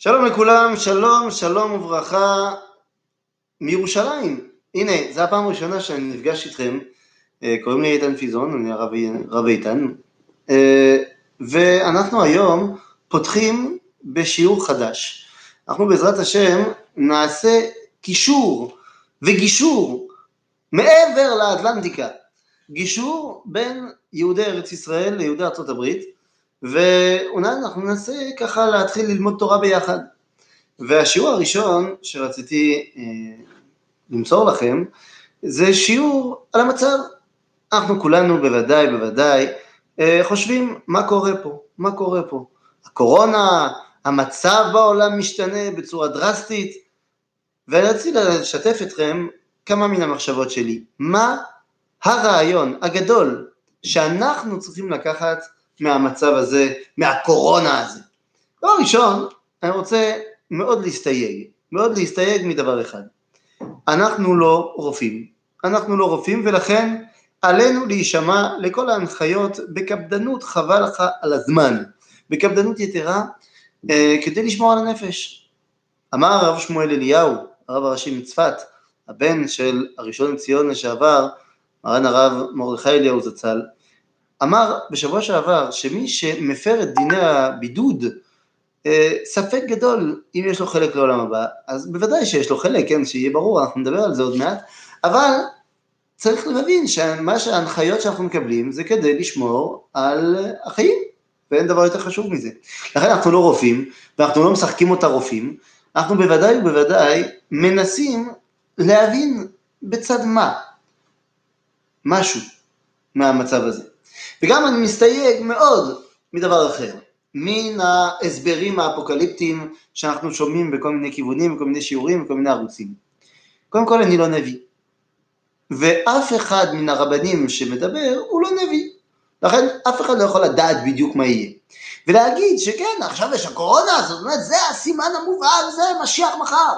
שלום לכולם, שלום, שלום וברכה מירושלים. הנה, זו הפעם הראשונה שאני נפגש איתכם. אה, קוראים לי איתן פיזון, אני הרב, הרב איתן. אה, ואנחנו היום פותחים בשיעור חדש. אנחנו בעזרת השם נעשה קישור וגישור מעבר לאטלנטיקה. גישור בין יהודי ארץ ישראל ליהודי ארצות הברית. ואולי אנחנו ננסה ככה להתחיל ללמוד תורה ביחד. והשיעור הראשון שרציתי אה, למסור לכם, זה שיעור על המצב. אנחנו כולנו בוודאי, בוודאי, אה, חושבים מה קורה פה, מה קורה פה. הקורונה, המצב בעולם משתנה בצורה דרסטית, ורציתי לשתף אתכם כמה מן המחשבות שלי. מה הרעיון הגדול שאנחנו צריכים לקחת מהמצב הזה, מהקורונה הזה. דבר ראשון, אני רוצה מאוד להסתייג, מאוד להסתייג מדבר אחד. אנחנו לא רופאים, אנחנו לא רופאים ולכן עלינו להישמע לכל ההנחיות בקפדנות חבל לך על הזמן, בקפדנות יתרה אה, כדי לשמור על הנפש. אמר הרב שמואל אליהו, הרב הראשי מצפת, הבן של הראשון לציון לשעבר, מרן הרב מרדכי אליהו זצ"ל, אמר בשבוע שעבר שמי שמפר את דיני הבידוד, אה, ספק גדול אם יש לו חלק לעולם הבא, אז בוודאי שיש לו חלק, כן, שיהיה ברור, אנחנו נדבר על זה עוד מעט, אבל צריך להבין שמה שההנחיות שאנחנו מקבלים זה כדי לשמור על החיים, ואין דבר יותר חשוב מזה. לכן אנחנו לא רופאים, ואנחנו לא משחקים אותה רופאים, אנחנו בוודאי ובוודאי מנסים להבין בצד מה, משהו מהמצב הזה. וגם אני מסתייג מאוד מדבר אחר, מן ההסברים האפוקליפטיים שאנחנו שומעים בכל מיני כיוונים, בכל מיני שיעורים, בכל מיני ערוצים. קודם כל אני לא נביא, ואף אחד מן הרבנים שמדבר הוא לא נביא, לכן אף אחד לא יכול לדעת בדיוק מה יהיה. ולהגיד שכן, עכשיו יש הקורונה, זאת אומרת, זה הסימן המובהק, זה משיח מחר.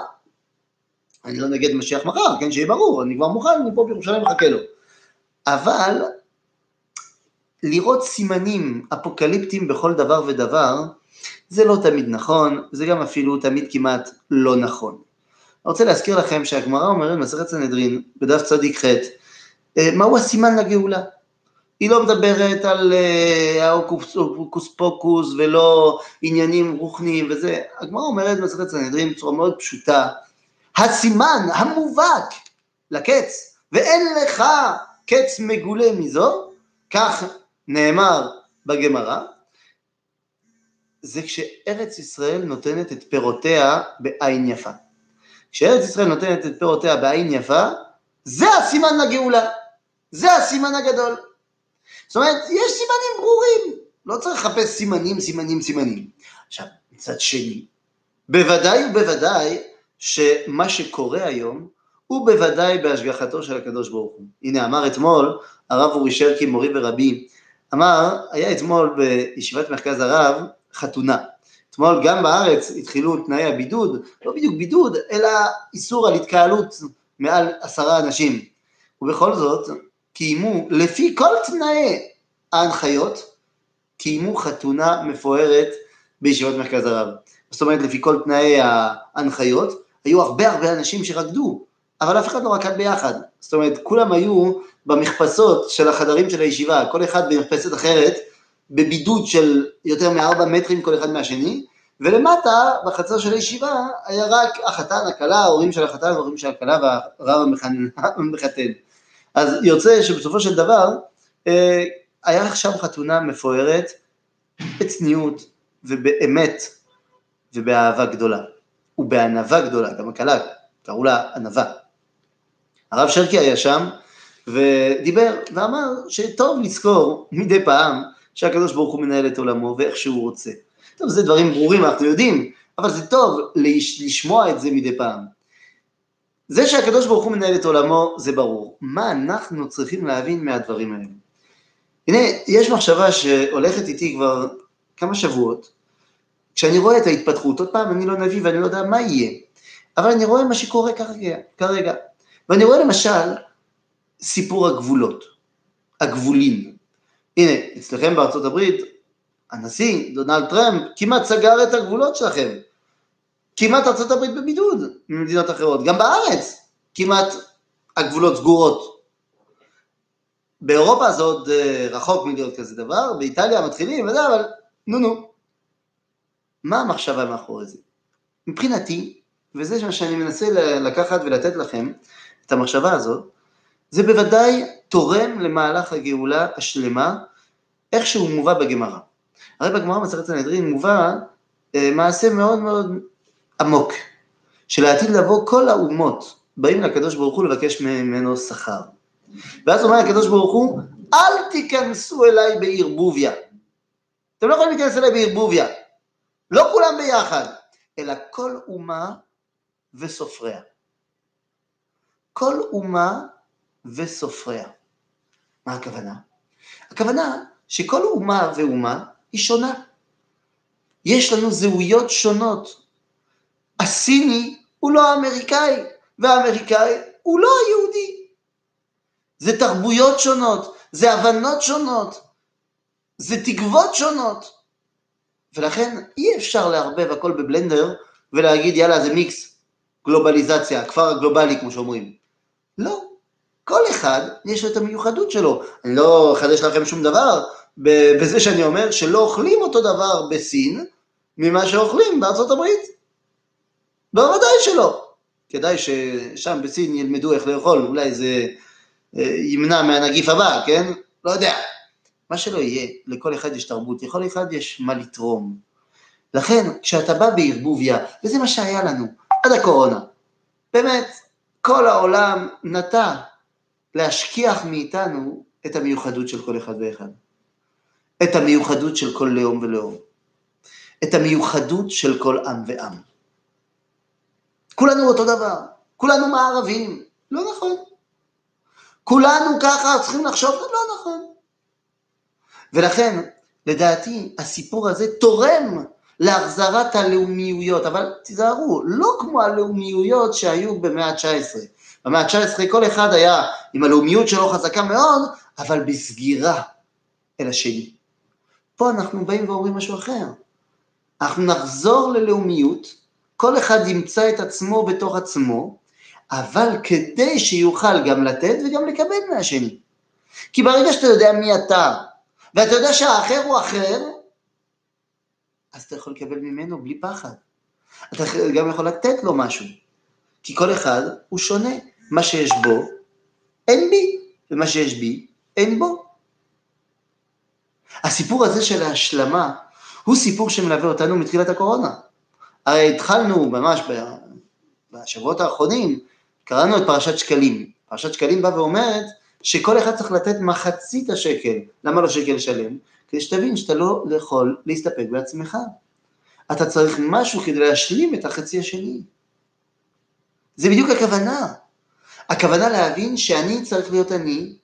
אני לא נגד משיח מחר, כן, שיהיה ברור, אני כבר מוכן, אני פה בירושלים מחכה לו. אבל לראות סימנים אפוקליפטיים בכל דבר ודבר, זה לא תמיד נכון, זה גם אפילו תמיד כמעט לא נכון. אני רוצה להזכיר לכם שהגמרא אומרת במסכת סנהדרין, בדף צדיק ח', אה, מהו הסימן לגאולה? היא לא מדברת על אה, ההוקוס פוקוס ולא עניינים רוחניים וזה, הגמרא אומרת במסכת סנהדרין בצורה מאוד פשוטה, הסימן המובהק לקץ, ואין לך קץ מגולה מזו, כך נאמר בגמרא, זה כשארץ ישראל נותנת את פירותיה בעין יפה. כשארץ ישראל נותנת את פירותיה בעין יפה, זה הסימן לגאולה, זה הסימן הגדול. זאת אומרת, יש סימנים ברורים, לא צריך לחפש סימנים, סימנים, סימנים. עכשיו, מצד שני, בוודאי ובוודאי שמה שקורה היום, הוא בוודאי בהשגחתו של הקדוש ברוך הוא. הנה, אמר אתמול הרב אורי שרקי, מורי ורבי, אמר, היה אתמול בישיבת מרכז הרב חתונה. אתמול גם בארץ התחילו תנאי הבידוד, לא בדיוק בידוד, אלא איסור על התקהלות מעל עשרה אנשים. ובכל זאת, קיימו, לפי כל תנאי ההנחיות, קיימו חתונה מפוארת בישיבת מרכז הרב. זאת אומרת, לפי כל תנאי ההנחיות, היו הרבה הרבה אנשים שרקדו, אבל אף אחד לא רקד ביחד. זאת אומרת, כולם היו במכפסות של החדרים של הישיבה, כל אחד במכפסת אחרת, בבידוד של יותר מארבע מטרים כל אחד מהשני, ולמטה, בחצר של הישיבה, היה רק החתן, הכלה, ההורים של החתן, ההורים של הכלה והרב המחתן. אז יוצא שבסופו של דבר, אה, היה עכשיו חתונה מפוארת, בצניעות ובאמת ובאהבה גדולה, ובענווה גדולה, גם הכלה, קראו לה ענווה. הרב שרקי היה שם, ודיבר ואמר שטוב לזכור מדי פעם שהקדוש ברוך הוא מנהל את עולמו ואיך שהוא רוצה. טוב, זה דברים ברורים, אנחנו יודעים, אבל זה טוב לשמוע את זה מדי פעם. זה שהקדוש ברוך הוא מנהל את עולמו זה ברור. מה אנחנו צריכים להבין מהדברים האלה? הנה, יש מחשבה שהולכת איתי כבר כמה שבועות, כשאני רואה את ההתפתחות, עוד פעם, אני לא נביא ואני לא יודע מה יהיה, אבל אני רואה מה שקורה כרגע, כרגע. ואני רואה למשל סיפור הגבולות, הגבולים. הנה, אצלכם בארצות הברית, הנשיא דונלד טראמפ כמעט סגר את הגבולות שלכם. כמעט ארצות הברית בבידוד ממדינות אחרות, גם בארץ כמעט הגבולות סגורות. באירופה זה עוד אה, רחוק מלהיות כזה דבר, באיטליה מתחילים וזה, אבל נו נו. מה המחשבה מאחורי זה? מבחינתי, וזה מה שאני מנסה לקחת ולתת לכם, את המחשבה הזאת, זה בוודאי תורם למהלך הגאולה השלמה, איך שהוא מובא בגמרא. הרי בגמרא מסכת סנהדרין מובא אה, מעשה מאוד מאוד עמוק, שלעתיד לבוא כל האומות באים לקדוש ברוך הוא לבקש ממנו שכר. ואז אומר הקדוש ברוך הוא, אל תיכנסו אליי בערבוביה. אתם לא יכולים להיכנס אליי בערבוביה. לא כולם ביחד, אלא כל אומה וסופריה. כל אומה וסופריה. מה הכוונה? הכוונה שכל אומה ואומה היא שונה. יש לנו זהויות שונות. הסיני הוא לא האמריקאי, והאמריקאי הוא לא היהודי. זה תרבויות שונות, זה הבנות שונות, זה תקוות שונות. ולכן אי אפשר לערבב הכל בבלנדר ולהגיד יאללה זה מיקס, גלובליזציה, הכפר הגלובלי כמו שאומרים. לא, כל אחד יש את המיוחדות שלו. אני לא אחדש לכם שום דבר בזה שאני אומר שלא אוכלים אותו דבר בסין ממה שאוכלים בארצות הברית. בוודאי שלא. כדאי ששם בסין ילמדו איך לאכול, אולי זה אה, ימנע מהנגיף הבא, כן? לא יודע. מה שלא יהיה, לכל אחד יש תרבות, לכל אחד יש מה לתרום. לכן, כשאתה בא בערבוביה, וזה מה שהיה לנו עד הקורונה, באמת, כל העולם נטע להשכיח מאיתנו את המיוחדות של כל אחד ואחד. את המיוחדות של כל לאום ולאום. את המיוחדות של כל עם ועם. כולנו אותו דבר, כולנו מערבים, לא נכון. כולנו ככה צריכים לחשוב, לא נכון. ולכן, לדעתי, הסיפור הזה תורם להחזרת הלאומיויות, אבל תיזהרו, לא כמו הלאומיויות שהיו במאה ה-19. במאה ה-19 כל אחד היה עם הלאומיות שלו חזקה מאוד, אבל בסגירה אל השני. פה אנחנו באים ואומרים משהו אחר. אנחנו נחזור ללאומיות, כל אחד ימצא את עצמו בתוך עצמו, אבל כדי שיוכל גם לתת וגם לקבל מהשני. כי ברגע שאתה יודע מי אתה, ואתה יודע שהאחר הוא אחר, אז אתה יכול לקבל ממנו בלי פחד. אתה גם יכול לתת לו משהו, כי כל אחד הוא שונה. מה שיש בו, אין בי, ומה שיש בי, אין בו. הסיפור הזה של ההשלמה הוא סיפור שמלווה אותנו מתחילת הקורונה. הרי התחלנו ממש בשבועות האחרונים, קראנו את פרשת שקלים. פרשת שקלים באה ואומרת שכל אחד צריך לתת מחצית השקל. למה לא שקל שלם? כדי שתבין שאתה לא יכול להסתפק בעצמך. אתה צריך משהו כדי להשלים את החצי השני. זה בדיוק הכוונה. הכוונה להבין שאני צריך להיות אני,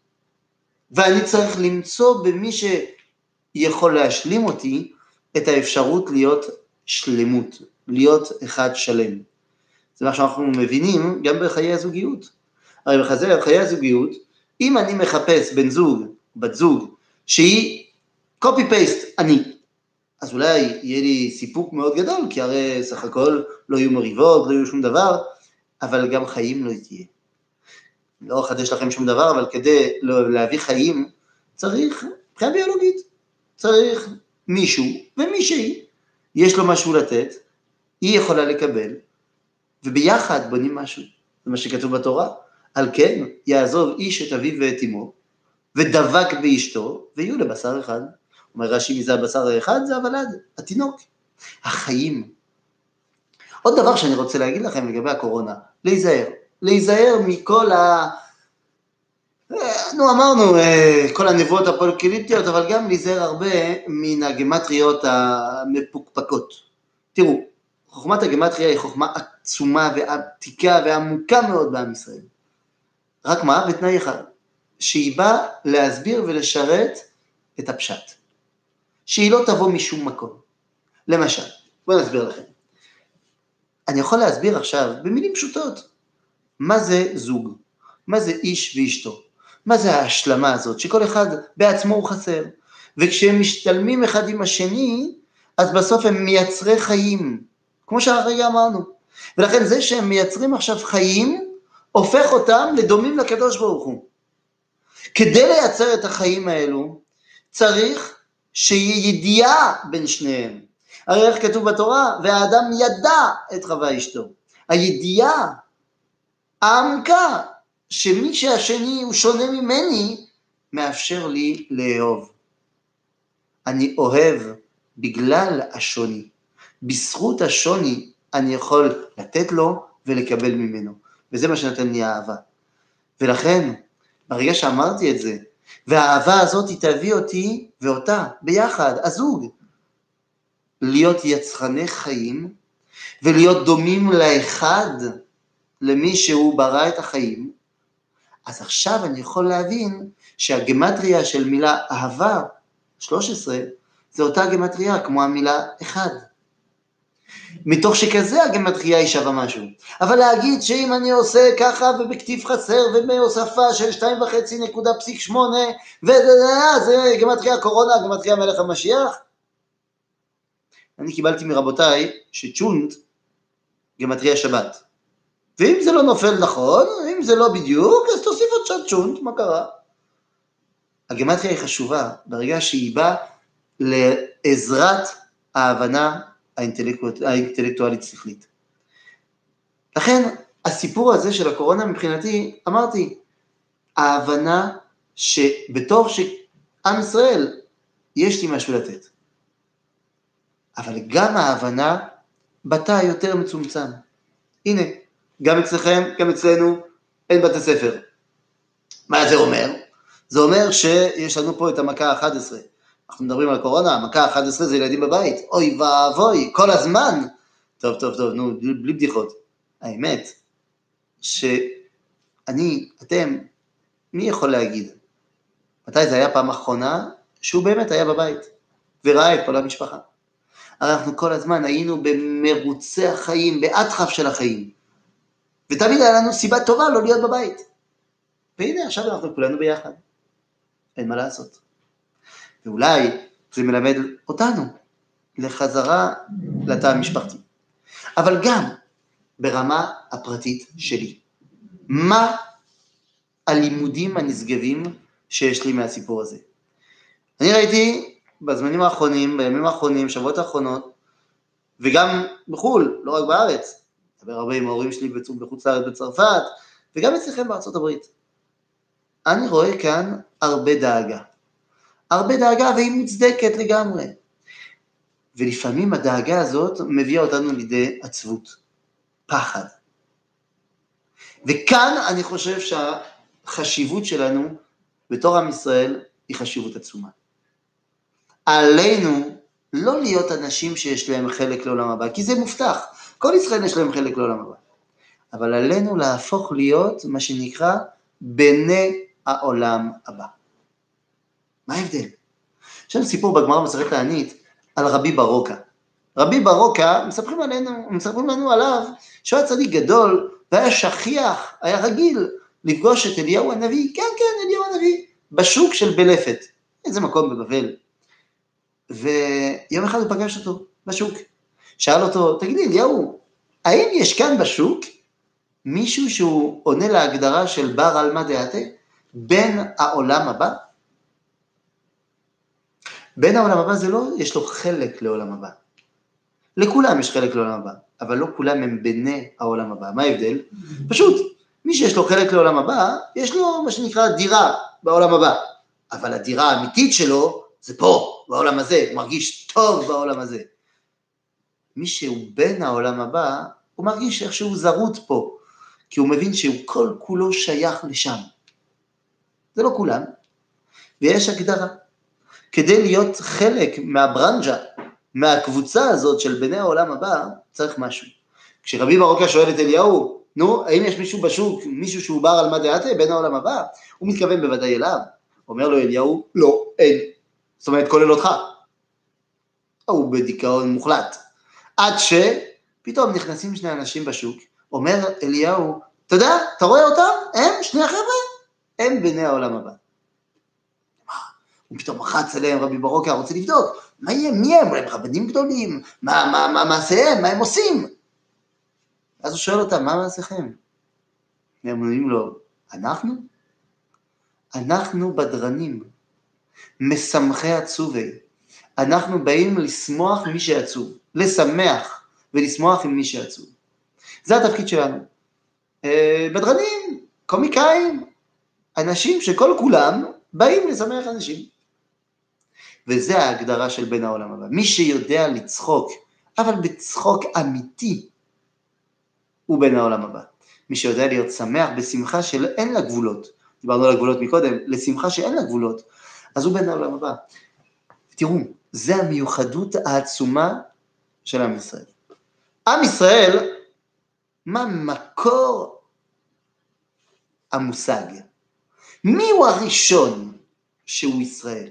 ואני צריך למצוא במי שיכול להשלים אותי את האפשרות להיות שלמות, להיות אחד שלם. זה מה שאנחנו מבינים גם בחיי הזוגיות. הרי בחיי הזוגיות, אם אני מחפש בן זוג, בת זוג, שהיא copy paste אני, אז אולי יהיה לי סיפוק מאוד גדול, כי הרי סך הכל לא יהיו מריבות, לא יהיו שום דבר, אבל גם חיים לא תהיה. לא אחדש לכם שום דבר, אבל כדי להביא חיים צריך, מבחינה ביולוגית, צריך מישהו ומישהי, יש לו משהו לתת, היא יכולה לקבל, וביחד בונים משהו. זה מה שכתוב בתורה. על כן, יעזוב איש את אביו ואת אמו, ודבק באשתו, ויהיו לבשר אחד. אומר רש"י, מי זה הבשר האחד? זה הוולד, התינוק. החיים. עוד דבר שאני רוצה להגיד לכם לגבי הקורונה, להיזהר. להיזהר מכל ה... נו אמרנו, אה, כל הנבואות הפולקליטיות, אבל גם להיזהר הרבה מן הגמטריות המפוקפקות. תראו, חוכמת הגמטריה היא חוכמה עצומה ועתיקה ועמוקה מאוד בעם ישראל. רק מה? בתנאי אחד, שהיא באה להסביר ולשרת את הפשט. שהיא לא תבוא משום מקום. למשל, בואו נסביר לכם. אני יכול להסביר עכשיו במילים פשוטות מה זה זוג, מה זה איש ואשתו, מה זה ההשלמה הזאת, שכל אחד בעצמו הוא חסר, וכשהם משתלמים אחד עם השני, אז בסוף הם מייצרי חיים. כמו שהרגע אמרנו. ולכן זה שהם מייצרים עכשיו חיים, הופך אותם לדומים לקדוש ברוך הוא. כדי לייצר את החיים האלו, צריך שיהיה ידיעה בין שניהם. הרי איך כתוב בתורה? והאדם ידע את חווה אשתו. הידיעה העמקה שמי שהשני הוא שונה ממני, מאפשר לי לאהוב. אני אוהב בגלל השוני. בזכות השוני אני יכול לתת לו ולקבל ממנו. וזה מה שנותן לי אהבה. ולכן, ברגע שאמרתי את זה, והאהבה הזאת היא תביא אותי ואותה ביחד, הזוג, להיות יצרני חיים ולהיות דומים לאחד, למי שהוא ברא את החיים, אז עכשיו אני יכול להבין שהגמטריה של מילה אהבה, 13, זה אותה גמטריה כמו המילה אחד. מתוך שכזה הגמטריה היא שווה משהו. אבל להגיד שאם אני עושה ככה ובכתיב חסר ובהוספה של 2.5 נקודה פסיק 8 וזה גמטריה קורונה, גמטריה מלך המשיח? אני קיבלתי מרבותיי שצ'ונט גמטריה שבת. ואם זה לא נופל נכון, אם זה לא בדיוק, אז תוסיף עוד שעת צ'ונט, מה קרה? הגמטריה היא חשובה ברגע שהיא באה לעזרת ההבנה האינטלקטואלית שכלית. לכן הסיפור הזה של הקורונה מבחינתי, אמרתי, ההבנה שבתור שעם ישראל יש לי משהו לתת. אבל גם ההבנה בתא יותר מצומצם. הנה, גם אצלכם, גם אצלנו, אין בתי ספר. מה זה אומר? זה אומר שיש לנו פה את המכה ה-11. אנחנו מדברים על קורונה, המכה ה-11 זה ילדים בבית. אוי ואבוי, כל הזמן. טוב, טוב, טוב, נו, בלי בדיחות. האמת, שאני, אתם, מי יכול להגיד? מתי זה היה פעם אחרונה שהוא באמת היה בבית וראה את כל המשפחה? הרי אנחנו כל הזמן היינו במרוצי החיים, באטחף של החיים. ותמיד היה לנו סיבה טובה לא להיות בבית. והנה עכשיו אנחנו כולנו ביחד. אין מה לעשות. ואולי זה מלמד אותנו לחזרה לתא המשפחתי. אבל גם ברמה הפרטית שלי. מה הלימודים הנשגבים שיש לי מהסיפור הזה? אני ראיתי בזמנים האחרונים, בימים האחרונים, שבועות האחרונות, וגם בחו"ל, לא רק בארץ, מדבר הרבה עם ההורים שלי בחוץ לארץ בצרפת, וגם אצלכם בארצות הברית. אני רואה כאן הרבה דאגה. הרבה דאגה והיא מוצדקת לגמרי. ולפעמים הדאגה הזאת מביאה אותנו לידי עצבות, פחד. וכאן אני חושב שהחשיבות שלנו בתור עם ישראל היא חשיבות עצומה. עלינו לא להיות אנשים שיש להם חלק לעולם הבא, כי זה מובטח. כל ישראל יש להם חלק לעולם הבא. אבל עלינו להפוך להיות מה שנקרא בני העולם הבא. מה ההבדל? יש לנו סיפור בגמרא במסכת הענית על רבי ברוקה. רבי ברוקה, מספרים, עלינו, מספרים לנו עליו שהוא היה צדיק גדול והיה שכיח, היה רגיל לפגוש את אליהו הנביא, כן כן, אליהו הנביא, בשוק של בלפת, איזה מקום בבבל. ויום אחד הוא פגש אותו בשוק. שאל אותו, תגידי אליהו, האם יש כאן בשוק מישהו שהוא עונה להגדרה של בר עלמא דעתה, בן העולם הבא? בן העולם הבא זה לא, יש לו חלק לעולם הבא. לכולם יש חלק לעולם הבא, אבל לא כולם הם בני העולם הבא. מה ההבדל? פשוט, מי שיש לו חלק לעולם הבא, יש לו מה שנקרא דירה בעולם הבא, אבל הדירה האמיתית שלו זה פה, בעולם הזה, הוא מרגיש טוב בעולם הזה. מי שהוא בן העולם הבא, הוא מרגיש איכשהו זרות פה, כי הוא מבין שהוא כל כולו שייך לשם. זה לא כולם, ויש הגדרה. כדי להיות חלק מהברנג'ה, מהקבוצה הזאת של בני העולם הבא, צריך משהו. כשרבי ברוקה שואל את אליהו, נו, האם יש מישהו בשוק, מישהו שהוא בר על מה דעתה, בן העולם הבא? הוא מתכוון בוודאי אליו. אומר לו אליהו, לא, אין. זאת אומרת, כולל אותך. הוא בדיכאון מוחלט. עד שפתאום נכנסים שני אנשים בשוק, אומר אליהו, אתה יודע, אתה רואה אותם? הם, שני החבר'ה, הם בני העולם הבא. הוא פתאום רחץ אליהם, רבי ברוקה רוצה לבדוק, מה יהיה, מי הם, הם רבנים גדולים, מה, מה, מה מעשיהם, מה הם עושים? אז הוא שואל אותם, מה מעשיכם? והם אומרים לו, אנחנו? אנחנו בדרנים, משמחי עצובי. אנחנו באים לשמוח מי שעצוב, לשמח ולשמוח עם מי שעצוב. זה התפקיד שלנו. אה, בדרנים, קומיקאים, אנשים שכל כולם באים לשמח אנשים. וזה ההגדרה של בן העולם הבא. מי שיודע לצחוק, אבל בצחוק אמיתי, הוא בן העולם הבא. מי שיודע להיות שמח בשמחה שאין לה גבולות, דיברנו על הגבולות מקודם, לשמחה שאין לה גבולות, אז הוא בן העולם הבא. תראו, זה המיוחדות העצומה של עם ישראל. עם ישראל, מה מקור המושג? מי הוא הראשון שהוא ישראל?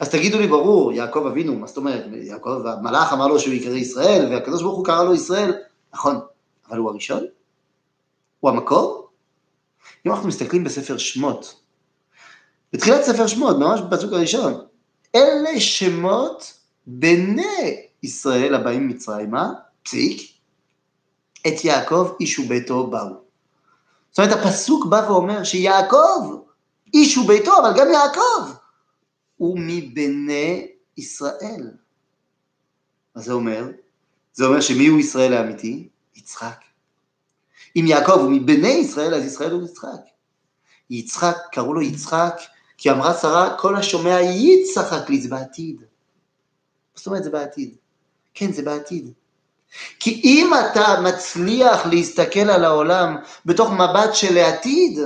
אז תגידו לי, ברור, יעקב אבינו, מה זאת אומרת? יעקב, המלאך אמר לו שהוא יקרא ישראל, והקדוש ברוך הוא קרא לו ישראל, נכון, אבל הוא הראשון? הוא המקור? אם אנחנו מסתכלים בספר שמות, בתחילת ספר שמות, ממש בפסוק הראשון, אלה שמות בני ישראל הבאים מצרימה, פסיק, את יעקב איש וביתו באו. זאת אומרת, הפסוק בא ואומר שיעקב איש וביתו, אבל גם יעקב הוא מבני ישראל. מה זה אומר? זה אומר שמי הוא ישראל האמיתי? יצחק. אם יעקב הוא מבני ישראל, אז ישראל הוא יצחק. יצחק, קראו לו יצחק, כי אמרה שרה, כל השומע יצחק לי, זה בעתיד. זאת אומרת זה בעתיד. כן, זה בעתיד. כי אם אתה מצליח להסתכל על העולם בתוך מבט של העתיד,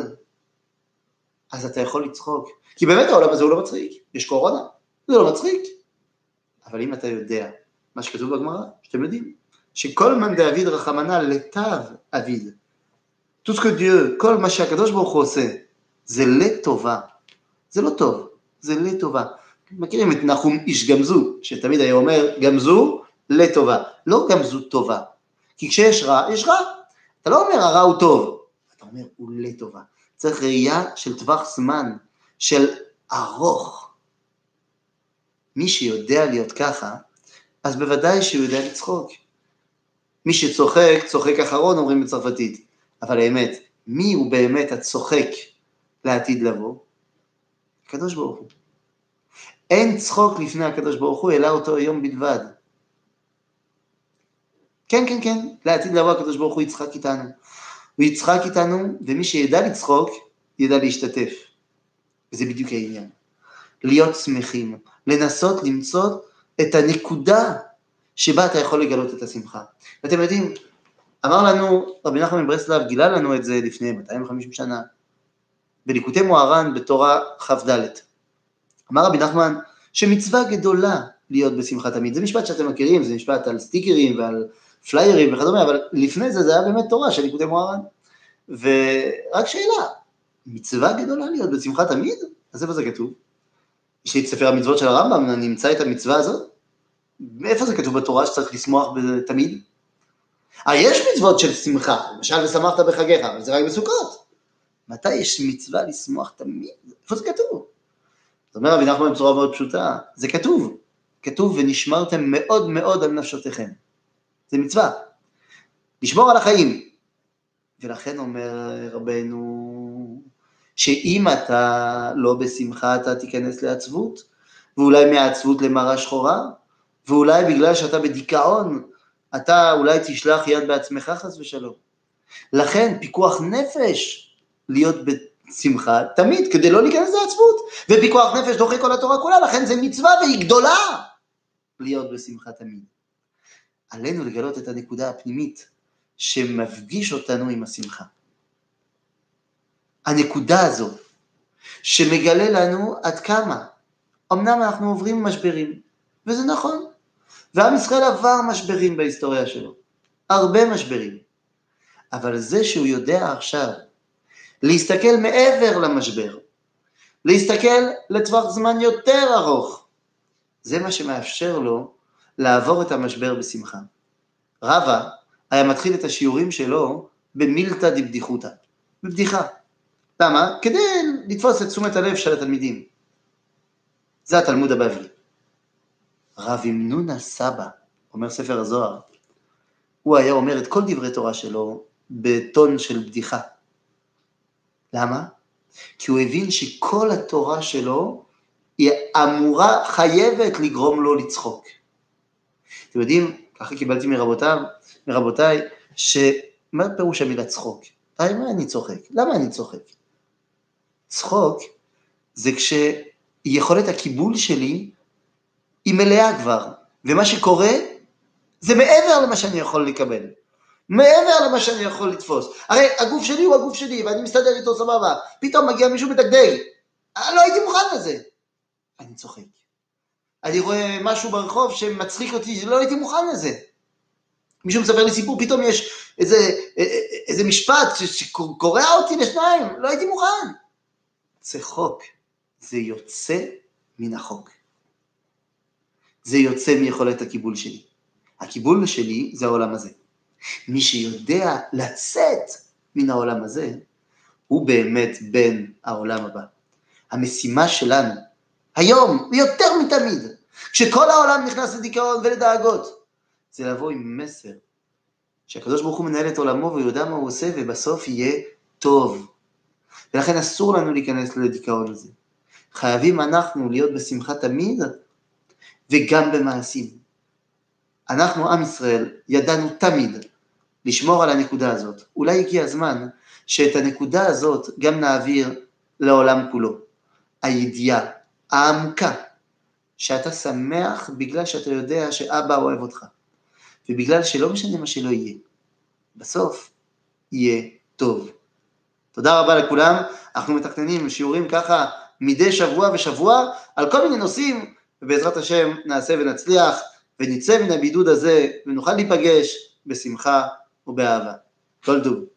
אז אתה יכול לצחוק. כי באמת העולם הזה הוא לא מצחיק, יש קורונה, זה לא מצחיק. אבל אם אתה יודע, מה שכתוב בגמרא, שאתם יודעים, שכל מאן דאביד רחמנא לטב אביד. que Dieu, כל מה שהקדוש ברוך הוא עושה, זה לטובה. זה לא טוב, זה לטובה. מכירים את נחום איש גמזו, שתמיד היה אומר גמזו לטובה, לא גמזו טובה. כי כשיש רע, יש רע. אתה לא אומר הרע הוא טוב, אתה אומר הוא לטובה. צריך ראייה של טווח זמן, של ארוך. מי שיודע להיות ככה, אז בוודאי שהוא יודע לצחוק. מי שצוחק, צוחק אחרון, אומרים בצרפתית. אבל האמת, מי הוא באמת הצוחק לעתיד לבוא? הקדוש ברוך הוא. אין צחוק לפני הקדוש ברוך הוא, אלא אותו היום בלבד. כן, כן, כן, לעתיד לבוא הקדוש ברוך הוא יצחק איתנו. הוא יצחק איתנו, ומי שידע לצחוק, ידע להשתתף. וזה בדיוק העניין. להיות שמחים, לנסות למצוא את הנקודה שבה אתה יכול לגלות את השמחה. ואתם יודעים, אמר לנו, רבי נחמן מברסלב גילה לנו את זה לפני 250 שנה, בליקוטי מוהר"ן בתורה כ"ד. אמר רבי נחמן שמצווה גדולה להיות בשמחה תמיד. זה משפט שאתם מכירים, זה משפט על סטיקרים ועל פליירים וכדומה, אבל לפני זה זה היה באמת תורה של ליקוטי מוהר"ן. ורק שאלה, מצווה גדולה להיות בשמחה תמיד? אז איפה זה כתוב? יש לי את ספר המצוות של הרמב"ם, אני אמצא את המצווה הזאת? מאיפה זה כתוב בתורה שצריך לשמוח תמיד? אה, יש מצוות של שמחה, למשל ושמחת בחגיך, אבל זה רק בסוכות. מתי יש מצווה לשמוח תמיד? איפה זה כתוב? זאת אומרת רבי נחמן בצורה מאוד פשוטה, זה כתוב, כתוב ונשמרתם מאוד מאוד על נפשותיכם. זה מצווה. לשמור על החיים. ולכן אומר רבנו, שאם אתה לא בשמחה אתה תיכנס לעצבות, ואולי מהעצבות למראה שחורה, ואולי בגלל שאתה בדיכאון, אתה אולי תשלח יד בעצמך חס ושלום. לכן פיקוח נפש להיות בשמחה תמיד, כדי לא להיכנס לעצבות. ופיקוח נפש דוחה כל התורה כולה, לכן זה מצווה והיא גדולה להיות בשמחה תמיד. עלינו לגלות את הנקודה הפנימית שמפגיש אותנו עם השמחה. הנקודה הזו שמגלה לנו עד כמה, אמנם אנחנו עוברים משברים, וזה נכון, ועם ישראל עבר משברים בהיסטוריה שלו, הרבה משברים, אבל זה שהוא יודע עכשיו להסתכל מעבר למשבר, להסתכל לטווח זמן יותר ארוך, זה מה שמאפשר לו לעבור את המשבר בשמחה. רבא היה מתחיל את השיעורים שלו במילתא דבדיחותא, בבדיחה. למה? כדי לתפוס את תשומת הלב של התלמידים. זה התלמוד הבבלי. רב אמנונה סבא, אומר ספר הזוהר, הוא היה אומר את כל דברי תורה שלו בטון של בדיחה. למה? כי הוא הבין שכל התורה שלו היא אמורה, חייבת לגרום לו לצחוק. אתם יודעים, ככה קיבלתי מרבותיו, מרבותיי, שמה פירוש המילה צחוק? הרי מה אני צוחק? למה אני צוחק? צחוק זה כשיכולת הקיבול שלי היא מלאה כבר, ומה שקורה זה מעבר למה שאני יכול לקבל, מעבר למה שאני יכול לתפוס. הרי הגוף שלי הוא הגוף שלי, ואני מסתדר איתו סבבה, פתאום מגיע מישהו מדגדג, לא הייתי מוכן לזה. אני צוחק. אני רואה משהו ברחוב שמצחיק אותי, לא הייתי מוכן לזה. מישהו מספר לי סיפור, פתאום יש איזה, איזה משפט שקורע אותי לשניים, לא הייתי מוכן. זה חוק, זה יוצא מן החוק. זה יוצא מיכולת הקיבול שלי. הקיבול שלי זה העולם הזה. מי שיודע לצאת מן העולם הזה, הוא באמת בן העולם הבא. המשימה שלנו, היום, ויותר מתמיד, כשכל העולם נכנס לדיכאון ולדאגות, זה לבוא עם מסר שהקדוש ברוך הוא מנהל את עולמו והוא יודע מה הוא עושה ובסוף יהיה טוב. ולכן אסור לנו להיכנס לדיכאון הזה. חייבים אנחנו להיות בשמחה תמיד וגם במעשים. אנחנו, עם ישראל, ידענו תמיד לשמור על הנקודה הזאת. אולי הגיע הזמן שאת הנקודה הזאת גם נעביר לעולם כולו. הידיעה העמקה שאתה שמח בגלל שאתה יודע שאבא אוהב אותך, ובגלל שלא משנה מה שלא יהיה, בסוף יהיה טוב. תודה רבה לכולם, אנחנו מתכננים שיעורים ככה מדי שבוע ושבוע על כל מיני נושאים, ובעזרת השם נעשה ונצליח, ונצא מן הבידוד הזה ונוכל להיפגש בשמחה ובאהבה. כל טוב.